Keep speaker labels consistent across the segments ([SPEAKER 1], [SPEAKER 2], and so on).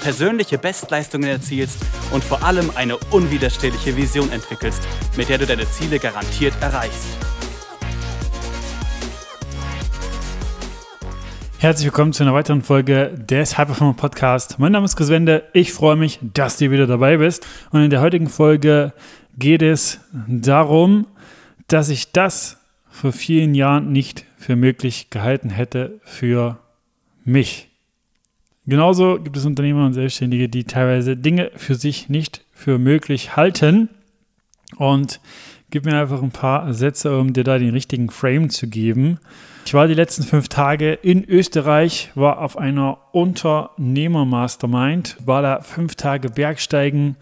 [SPEAKER 1] persönliche Bestleistungen erzielst und vor allem eine unwiderstehliche Vision entwickelst, mit der du deine Ziele garantiert erreichst.
[SPEAKER 2] Herzlich willkommen zu einer weiteren Folge des Hyperformer Podcast. Mein Name ist Chris Wende. Ich freue mich, dass du wieder dabei bist. Und in der heutigen Folge geht es darum, dass ich das vor vielen Jahren nicht für möglich gehalten hätte für mich. Genauso gibt es Unternehmer und Selbstständige, die teilweise Dinge für sich nicht für möglich halten. Und gib mir einfach ein paar Sätze, um dir da den richtigen Frame zu geben. Ich war die letzten fünf Tage in Österreich, war auf einer Unternehmer-Mastermind, war da fünf Tage Bergsteigen,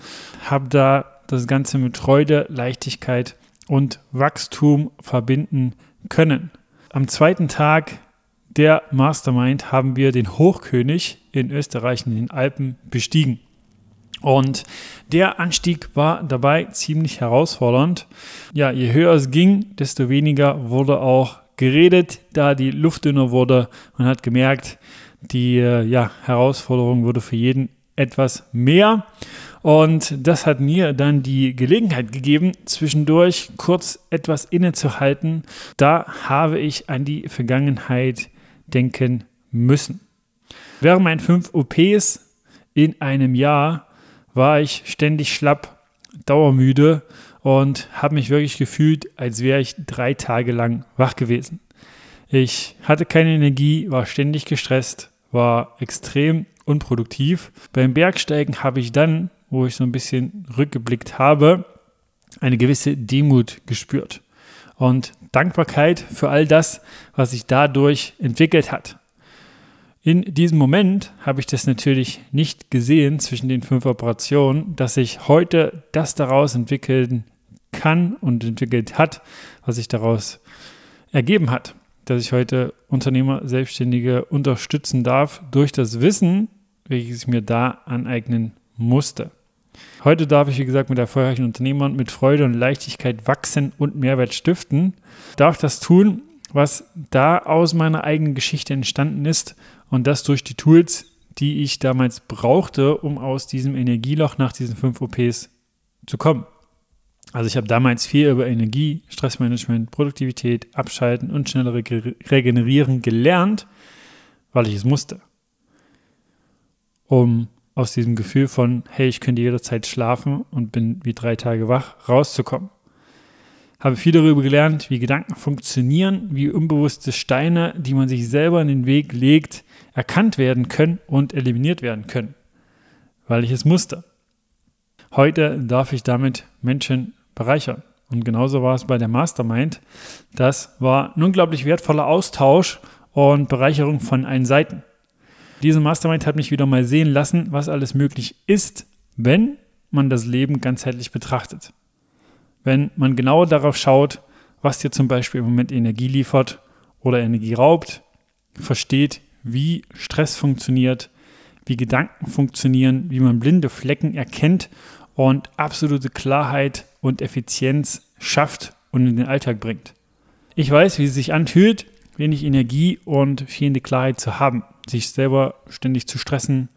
[SPEAKER 2] habe da das Ganze mit Freude, Leichtigkeit und Wachstum verbinden können. Am zweiten Tag der Mastermind haben wir den Hochkönig in Österreich in den Alpen bestiegen. Und der Anstieg war dabei ziemlich herausfordernd. Ja, je höher es ging, desto weniger wurde auch geredet, da die Luft dünner wurde. Man hat gemerkt, die äh, ja, Herausforderung wurde für jeden etwas mehr. Und das hat mir dann die Gelegenheit gegeben, zwischendurch kurz etwas innezuhalten. Da habe ich an die Vergangenheit denken müssen. Während meinen fünf OPs in einem Jahr war ich ständig schlapp, dauermüde und habe mich wirklich gefühlt, als wäre ich drei Tage lang wach gewesen. Ich hatte keine Energie, war ständig gestresst, war extrem unproduktiv. Beim Bergsteigen habe ich dann, wo ich so ein bisschen rückgeblickt habe, eine gewisse Demut gespürt und Dankbarkeit für all das, was sich dadurch entwickelt hat. In diesem Moment habe ich das natürlich nicht gesehen zwischen den fünf Operationen, dass sich heute das daraus entwickeln kann und entwickelt hat, was sich daraus ergeben hat. Dass ich heute Unternehmer, Selbstständige unterstützen darf durch das Wissen, welches ich mir da aneignen musste. Heute darf ich, wie gesagt, mit erfolgreichen Unternehmern mit Freude und Leichtigkeit wachsen und Mehrwert stiften. Darf das tun, was da aus meiner eigenen Geschichte entstanden ist und das durch die Tools, die ich damals brauchte, um aus diesem Energieloch nach diesen fünf OPs zu kommen. Also ich habe damals viel über Energie, Stressmanagement, Produktivität, Abschalten und schnellere Regenerieren gelernt, weil ich es musste. Um aus diesem Gefühl von, hey, ich könnte jederzeit schlafen und bin wie drei Tage wach, rauszukommen. Habe viel darüber gelernt, wie Gedanken funktionieren, wie unbewusste Steine, die man sich selber in den Weg legt, erkannt werden können und eliminiert werden können, weil ich es musste. Heute darf ich damit Menschen bereichern. Und genauso war es bei der Mastermind. Das war ein unglaublich wertvoller Austausch und Bereicherung von allen Seiten. Diese Mastermind hat mich wieder mal sehen lassen, was alles möglich ist, wenn man das Leben ganzheitlich betrachtet. Wenn man genauer darauf schaut, was dir zum Beispiel im Moment Energie liefert oder Energie raubt, versteht, wie Stress funktioniert, wie Gedanken funktionieren, wie man blinde Flecken erkennt und absolute Klarheit und Effizienz schafft und in den Alltag bringt. Ich weiß, wie es sich anfühlt, wenig Energie und fehlende Klarheit zu haben sich selber ständig zu stressen,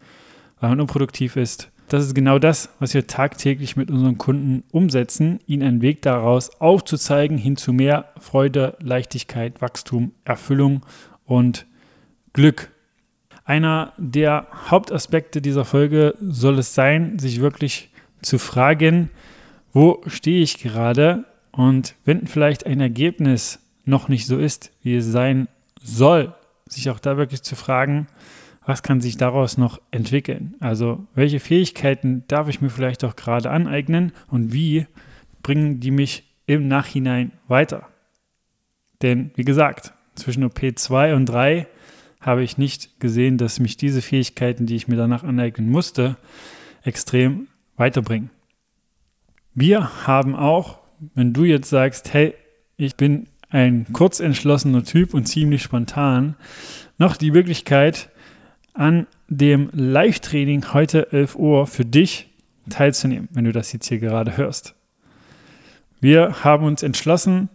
[SPEAKER 2] weil man unproduktiv ist. Das ist genau das, was wir tagtäglich mit unseren Kunden umsetzen, ihnen einen Weg daraus aufzuzeigen, hin zu mehr Freude, Leichtigkeit, Wachstum, Erfüllung und Glück. Einer der Hauptaspekte dieser Folge soll es sein, sich wirklich zu fragen, wo stehe ich gerade und wenn vielleicht ein Ergebnis noch nicht so ist, wie es sein soll, sich auch da wirklich zu fragen, was kann sich daraus noch entwickeln? Also welche Fähigkeiten darf ich mir vielleicht auch gerade aneignen und wie bringen die mich im Nachhinein weiter? Denn wie gesagt, zwischen OP 2 und 3 habe ich nicht gesehen, dass mich diese Fähigkeiten, die ich mir danach aneignen musste, extrem weiterbringen. Wir haben auch, wenn du jetzt sagst, hey, ich bin ein kurzentschlossener Typ und ziemlich spontan, noch die Möglichkeit, an dem Live-Training heute 11 Uhr für dich teilzunehmen, wenn du das jetzt hier gerade hörst. Wir haben uns entschlossen,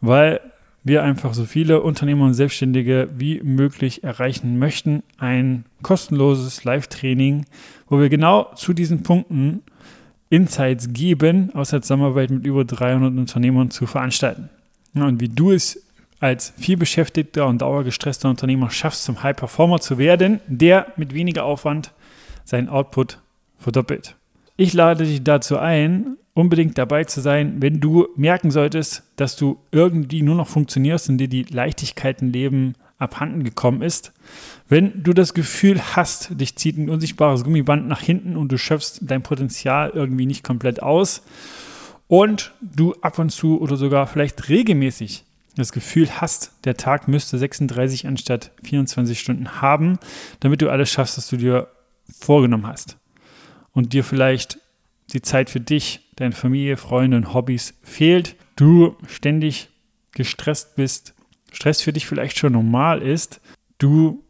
[SPEAKER 2] weil wir einfach so viele Unternehmer und Selbstständige wie möglich erreichen möchten, ein kostenloses Live-Training, wo wir genau zu diesen Punkten Insights geben, aus der Zusammenarbeit mit über 300 Unternehmern zu veranstalten. Und wie du es als vielbeschäftigter und dauergestresster Unternehmer schaffst, zum High Performer zu werden, der mit weniger Aufwand seinen Output verdoppelt. Ich lade dich dazu ein, unbedingt dabei zu sein, wenn du merken solltest, dass du irgendwie nur noch funktionierst und dir die Leichtigkeit im Leben abhanden gekommen ist. Wenn du das Gefühl hast, dich zieht ein unsichtbares Gummiband nach hinten und du schöpfst dein Potenzial irgendwie nicht komplett aus und du ab und zu oder sogar vielleicht regelmäßig das Gefühl hast, der Tag müsste 36 anstatt 24 Stunden haben, damit du alles schaffst, was du dir vorgenommen hast und dir vielleicht die Zeit für dich, deine Familie, Freunde und Hobbys fehlt, du ständig gestresst bist, Stress für dich vielleicht schon normal ist, du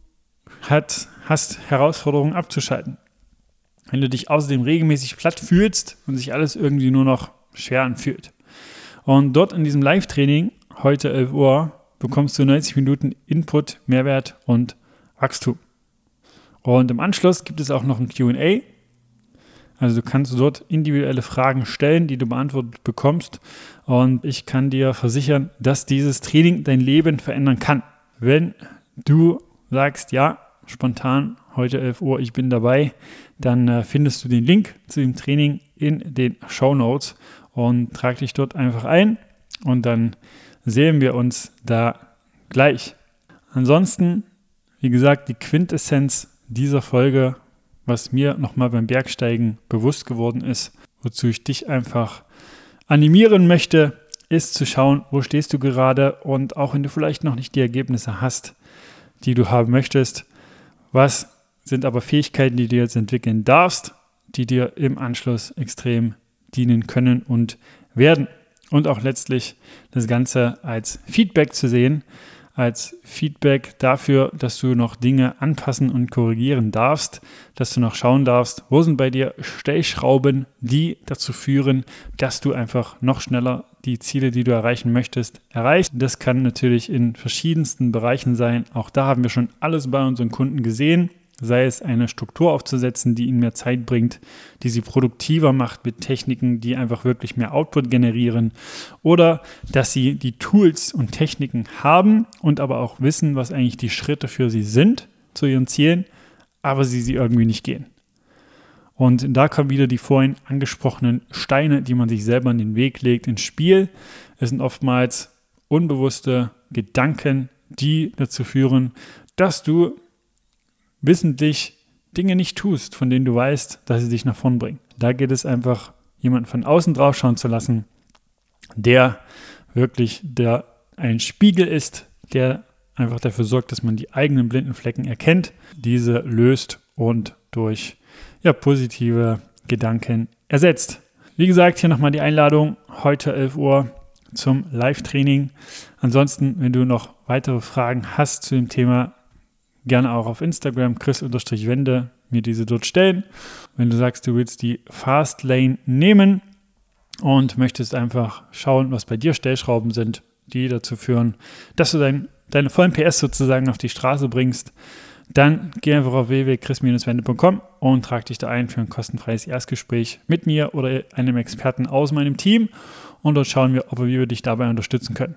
[SPEAKER 2] hat, hast Herausforderungen abzuschalten. Wenn du dich außerdem regelmäßig platt fühlst und sich alles irgendwie nur noch schwer anfühlt. Und dort in diesem Live-Training, heute 11 Uhr, bekommst du 90 Minuten Input, Mehrwert und Wachstum. Und im Anschluss gibt es auch noch ein QA, also du kannst dort individuelle Fragen stellen, die du beantwortet bekommst. Und ich kann dir versichern, dass dieses Training dein Leben verändern kann. Wenn du sagst, ja, spontan, heute 11 Uhr, ich bin dabei, dann äh, findest du den Link zu dem Training in den Show Notes und trag dich dort einfach ein und dann sehen wir uns da gleich. Ansonsten, wie gesagt, die Quintessenz dieser Folge was mir nochmal beim Bergsteigen bewusst geworden ist, wozu ich dich einfach animieren möchte, ist zu schauen, wo stehst du gerade und auch wenn du vielleicht noch nicht die Ergebnisse hast, die du haben möchtest, was sind aber Fähigkeiten, die du jetzt entwickeln darfst, die dir im Anschluss extrem dienen können und werden. Und auch letztlich das Ganze als Feedback zu sehen, als Feedback dafür, dass du noch Dinge anpassen und korrigieren darfst, dass du noch schauen darfst, wo sind bei dir Stellschrauben, die dazu führen, dass du einfach noch schneller die Ziele, die du erreichen möchtest, erreichst. Das kann natürlich in verschiedensten Bereichen sein. Auch da haben wir schon alles bei unseren Kunden gesehen sei es eine Struktur aufzusetzen, die ihnen mehr Zeit bringt, die sie produktiver macht mit Techniken, die einfach wirklich mehr Output generieren, oder dass sie die Tools und Techniken haben und aber auch wissen, was eigentlich die Schritte für sie sind zu ihren Zielen, aber sie sie irgendwie nicht gehen. Und da kommen wieder die vorhin angesprochenen Steine, die man sich selber in den Weg legt, ins Spiel. Es sind oftmals unbewusste Gedanken, die dazu führen, dass du wissentlich Dinge nicht tust, von denen du weißt, dass sie dich nach vorn bringen. Da geht es einfach, jemanden von außen drauf schauen zu lassen, der wirklich der ein Spiegel ist, der einfach dafür sorgt, dass man die eigenen blinden Flecken erkennt, diese löst und durch ja, positive Gedanken ersetzt. Wie gesagt, hier nochmal die Einladung, heute 11 Uhr zum Live-Training. Ansonsten, wenn du noch weitere Fragen hast zu dem Thema, gerne auch auf Instagram chris-wende mir diese dort stellen. Wenn du sagst, du willst die Fast Lane nehmen und möchtest einfach schauen, was bei dir Stellschrauben sind, die dazu führen, dass du dein, deine vollen PS sozusagen auf die Straße bringst, dann geh einfach auf www.chris-wende.com und trag dich da ein für ein kostenfreies Erstgespräch mit mir oder einem Experten aus meinem Team und dort schauen wir, ob wir dich dabei unterstützen können.